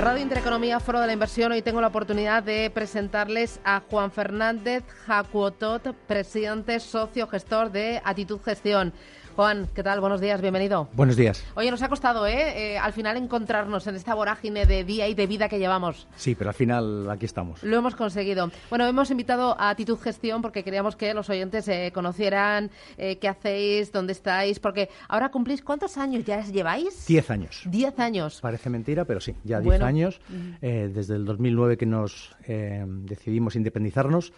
Radio Intereconomía, Foro de la Inversión. Hoy tengo la oportunidad de presentarles a Juan Fernández Jacuotot, presidente socio gestor de Actitud Gestión. Juan, ¿qué tal? Buenos días, bienvenido. Buenos días. Oye, nos ha costado, ¿eh? ¿eh? Al final encontrarnos en esta vorágine de día y de vida que llevamos. Sí, pero al final aquí estamos. Lo hemos conseguido. Bueno, hemos invitado a Actitud Gestión porque queríamos que los oyentes eh, conocieran eh, qué hacéis, dónde estáis, porque ahora cumplís, ¿cuántos años ya lleváis? Diez años. Diez años. Parece mentira, pero sí, ya diez años. desde el 2009 que nos decidimos independizarnos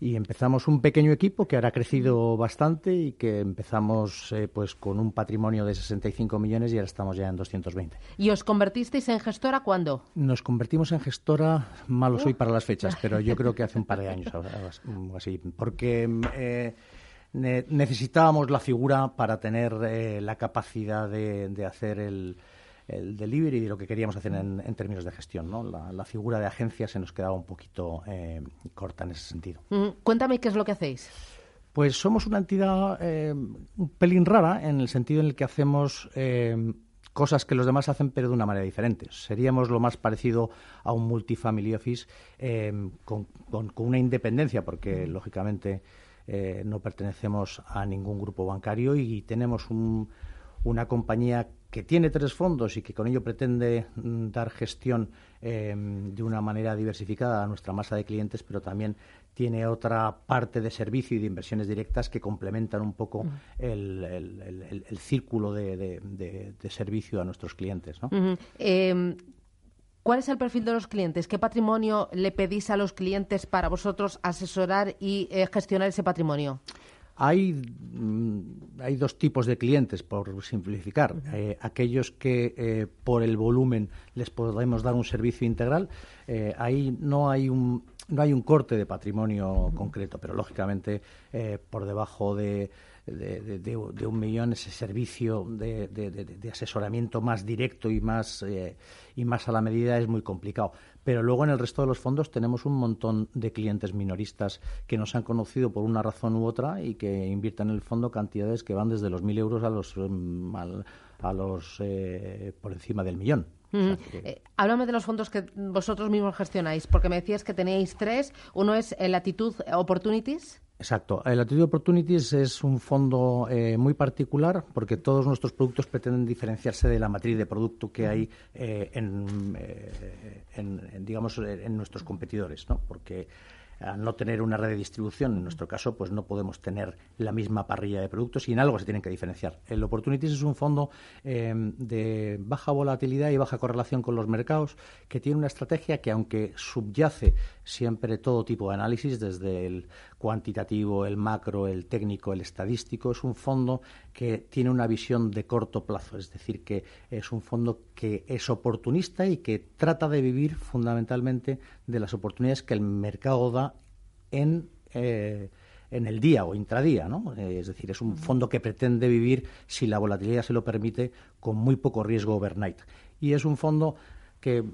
y empezamos un pequeño equipo que ahora ha crecido bastante y que empezamos eh, pues con un patrimonio de 65 millones y ahora estamos ya en 220. ¿Y os convertisteis en gestora cuándo? Nos convertimos en gestora, malo soy para las fechas, pero yo creo que hace un par de años así, porque eh, necesitábamos la figura para tener eh, la capacidad de hacer el el delivery y lo que queríamos hacer en, términos de gestión. ¿no? La, figura de agencia se nos quedaba un poquito eh, corta en ese sentido. Cuéntame qué es lo que hacéis. Pues somos una entidad eh, un pelín rara en el sentido en el que hacemos eh, cosas que los demás hacen pero de una manera diferente. Seríamos lo más parecido a un multifamily office con, con, una independencia porque lógicamente no pertenecemos a ningún grupo bancario y tenemos un, una compañía que tiene tres fondos y que con ello pretende mm, dar gestión em, de una manera diversificada a nuestra masa de clientes, pero también tiene otra parte de servicio y de inversiones directas que complementan un poco mm. el, círculo de, servicio a nuestros clientes. Em, ¿Cuál es el perfil de los clientes? ¿Qué patrimonio le pedís a los clientes para vosotros asesorar y eh, gestionar ese patrimonio? Hay, mm, hay dos tipos de clientes, por simplificar. Eh, aquellos que eh, por el volumen les podemos dar un servicio integral. Eh, ahí no hay un, no hay un corte de patrimonio concreto, pero lógicamente por debajo de de, un millón ese servicio de, asesoramiento más directo y más, eh, y más a la medida es muy complicado. Pero luego en el resto de los fondos tenemos un montón de clientes minoristas que nos han conocido por una razón u otra y que invierten en el fondo cantidades que van desde los mil euros a los, mm, a, los eh, por encima del millón. Eh, háblame de los fondos que vosotros mismos gestionáis, porque me decías que teníais tres. Uno es el Latitud Opportunities. Exacto. El Attitude Opportunities es un fondo eh, muy particular porque todos nuestros productos pretenden diferenciarse de la matriz de producto que hay eh, eh, en, digamos, en nuestros competidores, ¿no? Porque no tener una red de distribución, en nuestro caso, pues no podemos tener la misma parrilla de productos y en algo se tienen que diferenciar. El Opportunities es un fondo eh, de baja volatilidad y baja correlación con los mercados que tiene una estrategia que, aunque subyace siempre todo tipo de análisis, desde el cuantitativo, el macro, el técnico, el estadístico, es un fondo que tiene una visión de corto plazo, es decir, que es un fondo que es oportunista y que trata de vivir fundamentalmente de las oportunidades que el mercado da en, eh, en el día o intradía, ¿no? es decir, es un fondo que pretende vivir, si la volatilidad se lo permite, con muy poco riesgo overnight. Y es un fondo que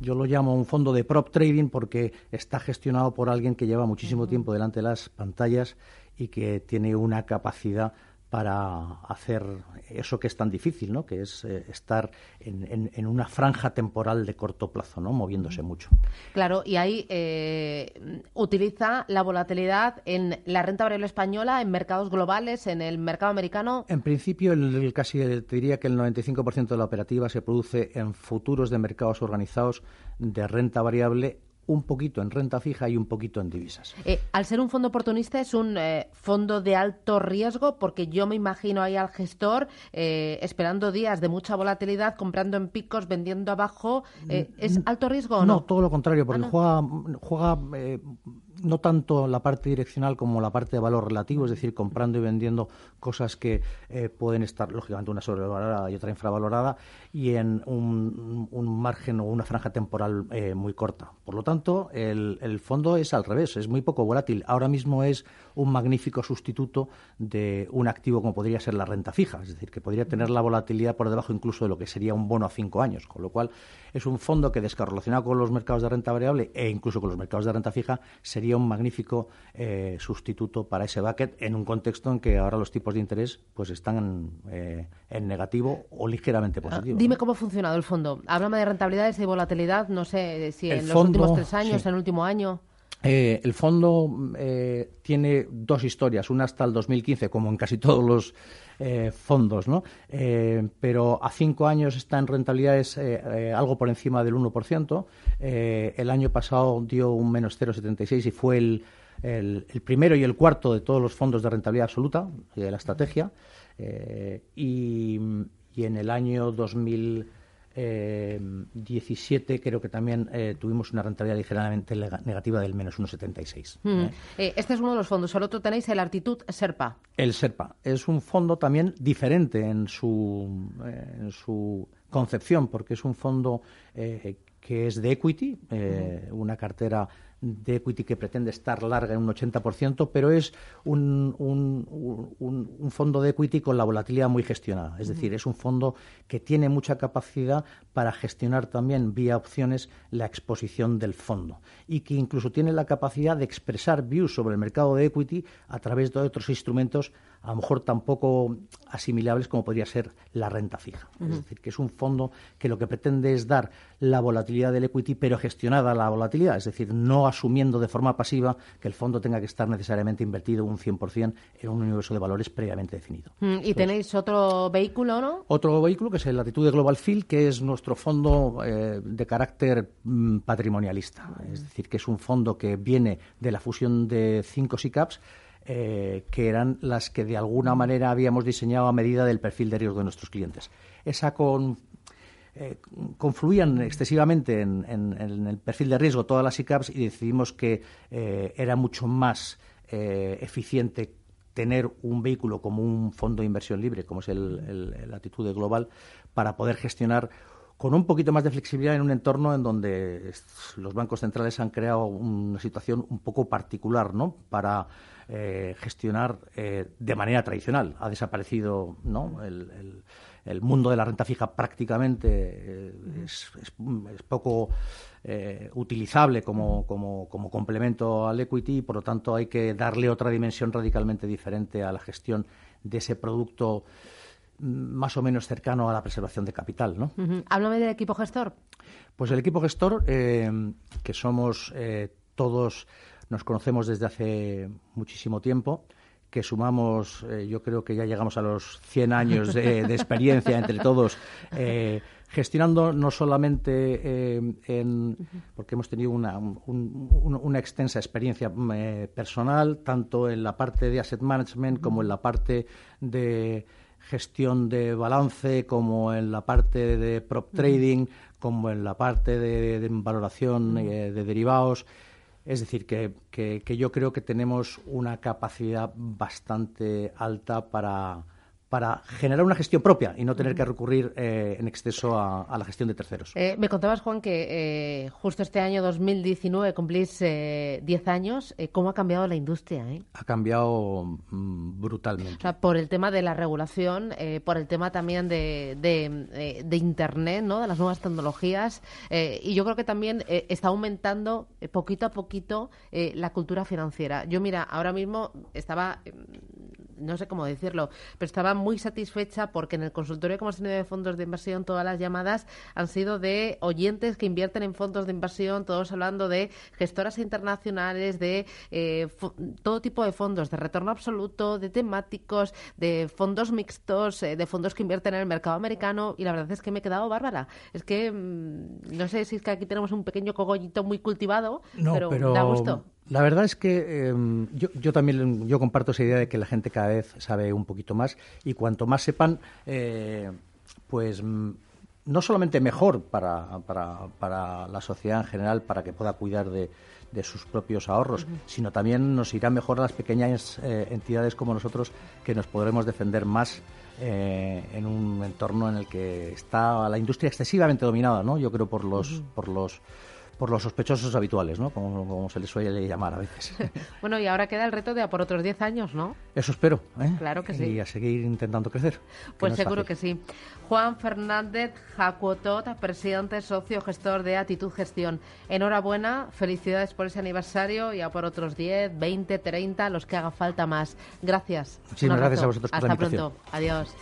yo lo llamo un fondo de prop trading porque está gestionado por alguien que lleva muchísimo tiempo delante de las pantallas y que tiene una capacidad para hacer eso que es tan difícil, ¿no? que es eh, estar en, una franja temporal de corto plazo, ¿no? moviéndose mucho. Claro, y ahí eh, utiliza la volatilidad en la renta variable española, en mercados globales, en el mercado americano. En principio, el, casi te diría que el 95% de la operativa se produce en futuros de mercados organizados de renta variable un poquito en renta fija y un poquito en divisas. Eh, al ser un fondo oportunista es un eh, fondo de alto riesgo porque yo me imagino ahí al gestor eh, esperando días de mucha volatilidad, comprando en picos, vendiendo abajo. ¿Es alto riesgo o no? No, todo lo contrario, porque ah, juega, juega no tanto la parte direccional como la parte de valor relativo, es decir, comprando y vendiendo cosas que eh, pueden estar, lógicamente, una sobrevalorada y otra infravalorada, y en un, margen o una franja temporal eh, muy corta. Por lo tanto, el, el, fondo es al revés, es muy poco volátil. Ahora mismo es un magnífico sustituto de un activo como podría ser la renta fija, es decir, que podría tener la volatilidad por debajo incluso de lo que sería un bono a cinco años, con lo cual es un fondo que descorrelacionado con los mercados de renta variable e incluso con los mercados de renta fija sería sería un magnífico eh, sustituto para ese bucket en un contexto en que ahora los tipos de interés pues están eh, en negativo o ligeramente ah, positivo. dime cómo ha funcionado el fondo. Háblame de rentabilidades y volatilidad, no sé si en los últimos tres años, en el último año. Eh, el fondo eh, tiene dos historias, una hasta el 2015, como en casi todos los eh, fondos, ¿no? pero a cinco años está en rentabilidades algo por encima del 1%. el año pasado dio un menos 0,76 y fue el, el, primero y el cuarto de todos los fondos de rentabilidad absoluta de la estrategia. Y, y, en el año 2000 eh, 17 creo que también eh, tuvimos una rentabilidad ligeramente negativa del menos 1,76. Mm. ¿eh? Eh, este es uno de los fondos. El otro tenéis el Artitud Serpa. El Serpa es un fondo también diferente en su, en su concepción, porque es un fondo que es de equity, una cartera de equity que pretende estar larga en un 80%, pero es un, un, fondo de equity con la volatilidad muy gestionada. Es decir, es un fondo que tiene mucha capacidad para gestionar también vía opciones la exposición del fondo y que incluso tiene la capacidad de expresar views sobre el mercado de equity a través de otros instrumentos a lo mejor tampoco asimilables como podría ser la renta fija. Es decir, que es un fondo que lo que pretende es dar la volatilidad del equity, pero gestionada la volatilidad, es decir, no asumiendo de forma pasiva que el fondo tenga que estar necesariamente invertido un 100% en un universo de valores previamente definido. Mm, ¿Y tenéis otro vehículo, no? Otro vehículo que es el Latitud de Global Field, que es nuestro fondo eh, de carácter mm, patrimonialista. Es decir, que es un fondo que viene de la fusión de cinco SICAPs eh, que eran las que de alguna manera habíamos diseñado a medida del perfil de riesgo de nuestros clientes. Esa eh, confluían excesivamente en, el perfil de riesgo todas las ICAPs y decidimos que eh, era mucho más eficiente tener un vehículo como un fondo de inversión libre, como es el, el, Atitude Global, para poder gestionar con un poquito más de flexibilidad en un entorno en donde los bancos centrales han creado una situación un poco particular, ¿no? Para eh, gestionar eh, de manera tradicional. Ha desaparecido ¿no? el, mundo de la renta fija prácticamente eh, es, poco utilizable como, como, complemento al equity y por lo tanto hay que darle otra dimensión radicalmente diferente a la gestión de ese producto más o menos cercano a la preservación de capital. ¿no? Háblame del equipo gestor. Pues el equipo gestor, que somos todos nos conocemos desde hace muchísimo tiempo que sumamos, eh, yo creo que ya llegamos a los 100 años de, experiencia entre todos, eh, gestionando no solamente eh, en, porque hemos tenido una, una extensa experiencia personal, tanto en la parte de asset management como en la parte de gestión de balance, como en la parte de prop trading, como en la parte de valoración de derivados. Es decir, que, que, yo creo que tenemos una capacidad bastante alta para, para generar una gestión propia y no tener que recurrir eh, en exceso a, la gestión de terceros. Eh, me contabas, Juan, que eh, justo este año 2019 cumplís 10 años. ¿Cómo ha cambiado la industria? Ha cambiado mm, brutalmente. por el tema de la regulación, por el tema también de, de, Internet, ¿no? de las nuevas tecnologías. y yo creo que también está aumentando poquito a poquito la cultura financiera. Yo, mira, ahora mismo estaba no sé cómo decirlo, pero estaba muy satisfecha porque en el consultorio que hemos tenido de fondos de inversión todas las llamadas han sido de oyentes que invierten en fondos de inversión, todos hablando de gestoras internacionales, de eh, todo tipo de fondos, de retorno absoluto, de temáticos, de fondos mixtos, eh, de fondos que invierten en el mercado americano y la verdad es que me he quedado bárbara. Es que mm, no sé si es que aquí tenemos un pequeño cogollito muy cultivado, pero, pero da gusto. La verdad es que em, yo, también yo comparto esa idea de que la gente cada vez sabe un poquito más y cuanto más sepan, eh, pues mm, no solamente mejor para, para, para, la sociedad en general, para que pueda cuidar de, sus propios ahorros, sino también nos irá mejor a las pequeñas eh, entidades como nosotros que nos podremos defender más eh, en un entorno en el que está la industria excesivamente dominada, ¿no? Yo creo por los, por los por los sospechosos habituales, ¿no? Como, se les suele llamar a veces. bueno, y ahora queda el reto de a por otros 10 años, ¿no? Eso espero. ¿eh? Claro que sí. Y a seguir intentando crecer. Pues seguro que sí. Juan Fernández Jacuotot, presidente, socio, gestor de Actitud Gestión. Enhorabuena, felicidades por ese aniversario y a por otros 10, 20, 30, los que haga falta más. Gracias. Muchísimas gracias a vosotros por Hasta pronto. Adiós.